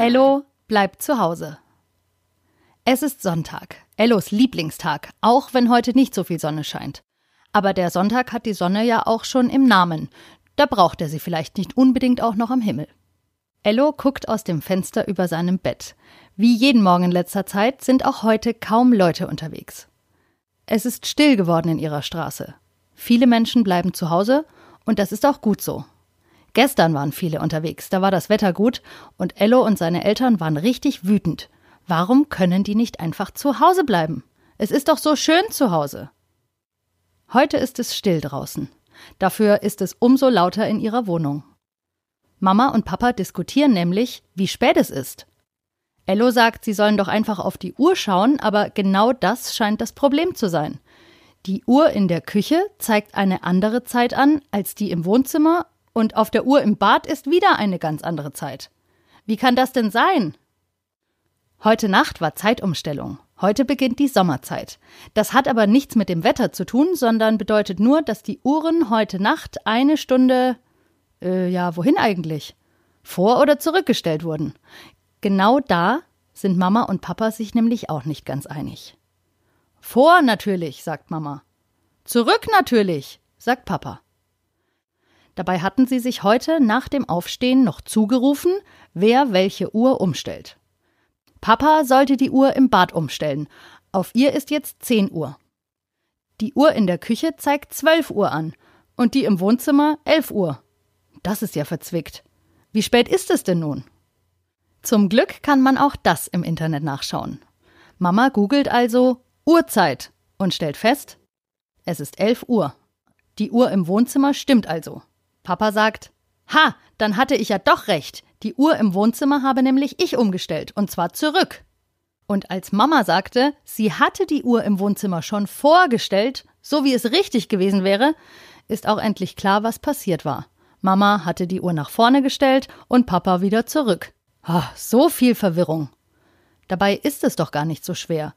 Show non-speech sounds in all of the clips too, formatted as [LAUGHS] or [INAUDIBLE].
Ello bleibt zu Hause. Es ist Sonntag, Ellos Lieblingstag, auch wenn heute nicht so viel Sonne scheint. Aber der Sonntag hat die Sonne ja auch schon im Namen. Da braucht er sie vielleicht nicht unbedingt auch noch am Himmel. Ello guckt aus dem Fenster über seinem Bett. Wie jeden Morgen in letzter Zeit sind auch heute kaum Leute unterwegs. Es ist still geworden in ihrer Straße. Viele Menschen bleiben zu Hause und das ist auch gut so. Gestern waren viele unterwegs, da war das Wetter gut und Ello und seine Eltern waren richtig wütend. Warum können die nicht einfach zu Hause bleiben? Es ist doch so schön zu Hause. Heute ist es still draußen. Dafür ist es umso lauter in ihrer Wohnung. Mama und Papa diskutieren nämlich, wie spät es ist. Ello sagt, sie sollen doch einfach auf die Uhr schauen, aber genau das scheint das Problem zu sein. Die Uhr in der Küche zeigt eine andere Zeit an als die im Wohnzimmer und auf der Uhr im Bad ist wieder eine ganz andere Zeit. Wie kann das denn sein? Heute Nacht war Zeitumstellung. Heute beginnt die Sommerzeit. Das hat aber nichts mit dem Wetter zu tun, sondern bedeutet nur, dass die Uhren heute Nacht eine Stunde. Äh, ja, wohin eigentlich? Vor- oder zurückgestellt wurden. Genau da sind Mama und Papa sich nämlich auch nicht ganz einig. Vor natürlich, sagt Mama. Zurück natürlich, sagt Papa. Dabei hatten sie sich heute nach dem Aufstehen noch zugerufen, wer welche Uhr umstellt. Papa sollte die Uhr im Bad umstellen. Auf ihr ist jetzt 10 Uhr. Die Uhr in der Küche zeigt 12 Uhr an und die im Wohnzimmer 11 Uhr. Das ist ja verzwickt. Wie spät ist es denn nun? Zum Glück kann man auch das im Internet nachschauen. Mama googelt also Uhrzeit und stellt fest, es ist 11 Uhr. Die Uhr im Wohnzimmer stimmt also. Papa sagt, Ha, dann hatte ich ja doch recht. Die Uhr im Wohnzimmer habe nämlich ich umgestellt, und zwar zurück. Und als Mama sagte, sie hatte die Uhr im Wohnzimmer schon vorgestellt, so wie es richtig gewesen wäre, ist auch endlich klar, was passiert war. Mama hatte die Uhr nach vorne gestellt und Papa wieder zurück. Ah, so viel Verwirrung. Dabei ist es doch gar nicht so schwer.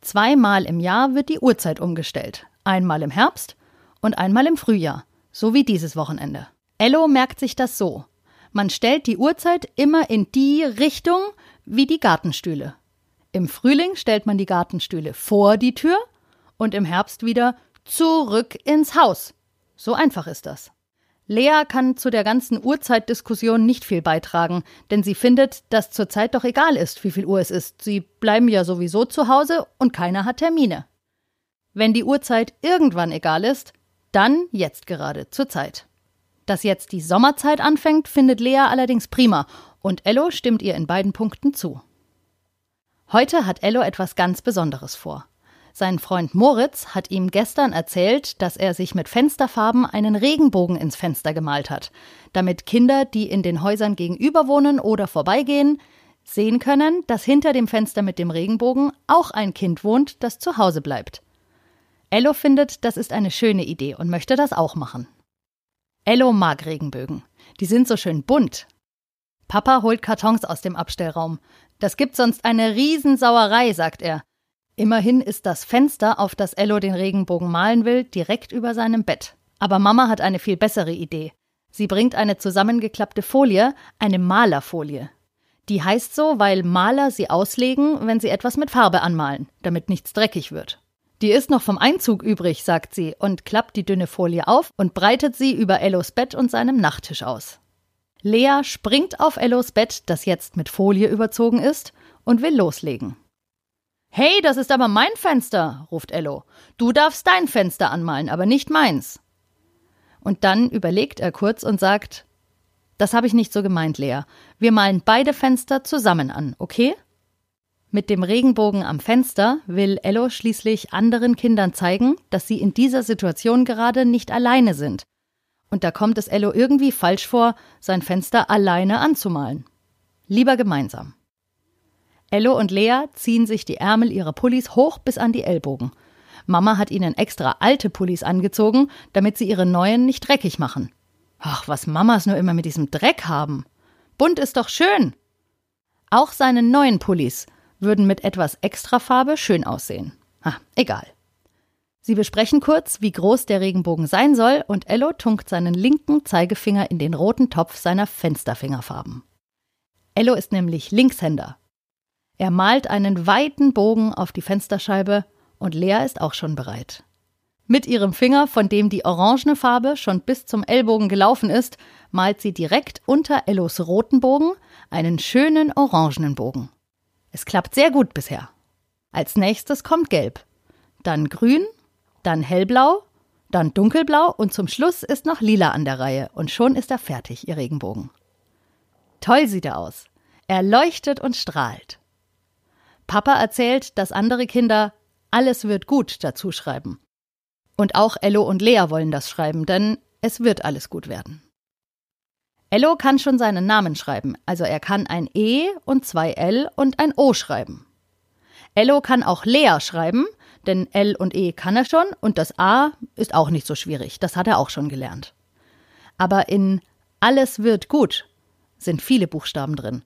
Zweimal im Jahr wird die Uhrzeit umgestellt. Einmal im Herbst und einmal im Frühjahr, so wie dieses Wochenende. Ello merkt sich das so. Man stellt die Uhrzeit immer in die Richtung wie die Gartenstühle. Im Frühling stellt man die Gartenstühle vor die Tür und im Herbst wieder zurück ins Haus. So einfach ist das. Lea kann zu der ganzen Uhrzeitdiskussion nicht viel beitragen, denn sie findet, dass zurzeit doch egal ist, wie viel Uhr es ist. Sie bleiben ja sowieso zu Hause und keiner hat Termine. Wenn die Uhrzeit irgendwann egal ist, dann jetzt gerade zur Zeit. Dass jetzt die Sommerzeit anfängt, findet Lea allerdings prima und Ello stimmt ihr in beiden Punkten zu. Heute hat Ello etwas ganz Besonderes vor. Sein Freund Moritz hat ihm gestern erzählt, dass er sich mit Fensterfarben einen Regenbogen ins Fenster gemalt hat, damit Kinder, die in den Häusern gegenüber wohnen oder vorbeigehen, sehen können, dass hinter dem Fenster mit dem Regenbogen auch ein Kind wohnt, das zu Hause bleibt. Ello findet, das ist eine schöne Idee und möchte das auch machen. Ello mag Regenbögen. Die sind so schön bunt. Papa holt Kartons aus dem Abstellraum. Das gibt sonst eine Riesensauerei, sagt er. Immerhin ist das Fenster, auf das Ello den Regenbogen malen will, direkt über seinem Bett. Aber Mama hat eine viel bessere Idee. Sie bringt eine zusammengeklappte Folie, eine Malerfolie. Die heißt so, weil Maler sie auslegen, wenn sie etwas mit Farbe anmalen, damit nichts dreckig wird. Die ist noch vom Einzug übrig, sagt sie und klappt die dünne Folie auf und breitet sie über Ellos Bett und seinem Nachttisch aus. Lea springt auf Ellos Bett, das jetzt mit Folie überzogen ist, und will loslegen. Hey, das ist aber mein Fenster, ruft Ello. Du darfst dein Fenster anmalen, aber nicht meins. Und dann überlegt er kurz und sagt, das habe ich nicht so gemeint, Lea. Wir malen beide Fenster zusammen an, okay? Mit dem Regenbogen am Fenster will Ello schließlich anderen Kindern zeigen, dass sie in dieser Situation gerade nicht alleine sind. Und da kommt es Ello irgendwie falsch vor, sein Fenster alleine anzumalen. Lieber gemeinsam. Ello und Lea ziehen sich die Ärmel ihrer Pullis hoch bis an die Ellbogen. Mama hat ihnen extra alte Pullis angezogen, damit sie ihre neuen nicht dreckig machen. Ach, was Mamas nur immer mit diesem Dreck haben. Bunt ist doch schön. Auch seine neuen Pullis würden mit etwas Extrafarbe schön aussehen. Ah, egal. Sie besprechen kurz, wie groß der Regenbogen sein soll, und Ello tunkt seinen linken Zeigefinger in den roten Topf seiner Fensterfingerfarben. Ello ist nämlich Linkshänder. Er malt einen weiten Bogen auf die Fensterscheibe und Lea ist auch schon bereit. Mit ihrem Finger, von dem die orangene Farbe schon bis zum Ellbogen gelaufen ist, malt sie direkt unter Ellos roten Bogen einen schönen orangenen Bogen. Es klappt sehr gut bisher. Als nächstes kommt Gelb, dann Grün, dann Hellblau, dann Dunkelblau und zum Schluss ist noch Lila an der Reihe und schon ist er fertig, ihr Regenbogen. Toll sieht er aus. Er leuchtet und strahlt. Papa erzählt, dass andere Kinder alles wird gut dazu schreiben. Und auch Ello und Lea wollen das schreiben, denn es wird alles gut werden. Ello kann schon seinen Namen schreiben, also er kann ein E und zwei L und ein O schreiben. Ello kann auch Lea schreiben, denn L und E kann er schon und das A ist auch nicht so schwierig, das hat er auch schon gelernt. Aber in Alles wird gut sind viele Buchstaben drin.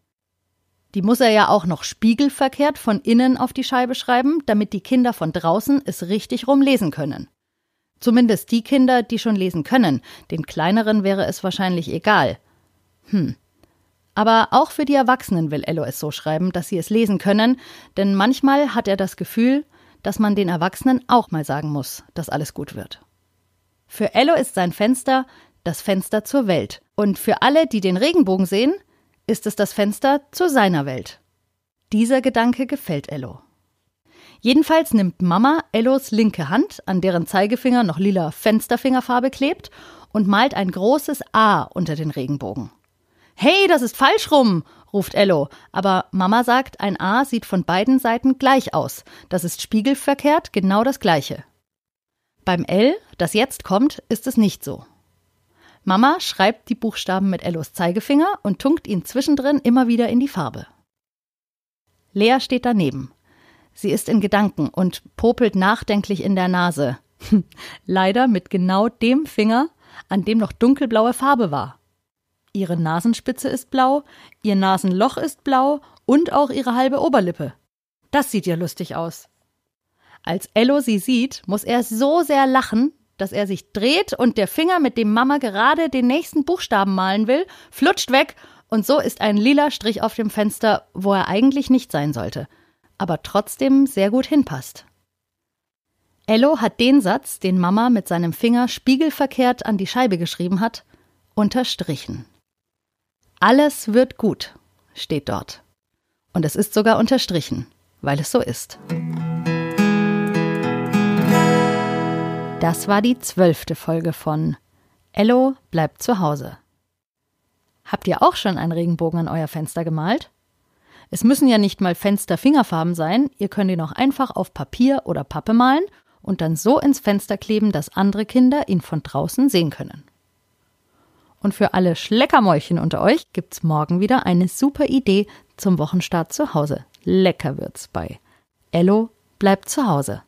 Die muss er ja auch noch spiegelverkehrt von innen auf die Scheibe schreiben, damit die Kinder von draußen es richtig rum lesen können. Zumindest die Kinder, die schon lesen können. Den kleineren wäre es wahrscheinlich egal. Hm. Aber auch für die Erwachsenen will Ello es so schreiben, dass sie es lesen können, denn manchmal hat er das Gefühl, dass man den Erwachsenen auch mal sagen muss, dass alles gut wird. Für Ello ist sein Fenster das Fenster zur Welt. Und für alle, die den Regenbogen sehen, ist es das Fenster zu seiner Welt. Dieser Gedanke gefällt Ello. Jedenfalls nimmt Mama Ellos linke Hand, an deren Zeigefinger noch lila Fensterfingerfarbe klebt, und malt ein großes A unter den Regenbogen. Hey, das ist falsch rum, ruft Ello, aber Mama sagt, ein A sieht von beiden Seiten gleich aus. Das ist spiegelverkehrt genau das gleiche. Beim L, das jetzt kommt, ist es nicht so. Mama schreibt die Buchstaben mit Ellos Zeigefinger und tunkt ihn zwischendrin immer wieder in die Farbe. Lea steht daneben. Sie ist in Gedanken und popelt nachdenklich in der Nase. [LAUGHS] Leider mit genau dem Finger, an dem noch dunkelblaue Farbe war. Ihre Nasenspitze ist blau, ihr Nasenloch ist blau und auch ihre halbe Oberlippe. Das sieht ja lustig aus. Als Ello sie sieht, muss er so sehr lachen, dass er sich dreht und der Finger, mit dem Mama gerade den nächsten Buchstaben malen will, flutscht weg und so ist ein lila Strich auf dem Fenster, wo er eigentlich nicht sein sollte aber trotzdem sehr gut hinpasst. Ello hat den Satz, den Mama mit seinem Finger spiegelverkehrt an die Scheibe geschrieben hat, unterstrichen. Alles wird gut, steht dort. Und es ist sogar unterstrichen, weil es so ist. Das war die zwölfte Folge von Ello bleibt zu Hause. Habt ihr auch schon einen Regenbogen an euer Fenster gemalt? Es müssen ja nicht mal Fenster-Fingerfarben sein, ihr könnt ihn auch einfach auf Papier oder Pappe malen und dann so ins Fenster kleben, dass andere Kinder ihn von draußen sehen können. Und für alle Schleckermäulchen unter euch gibt's morgen wieder eine super Idee zum Wochenstart zu Hause. Lecker wird's bei Ello bleibt zu Hause.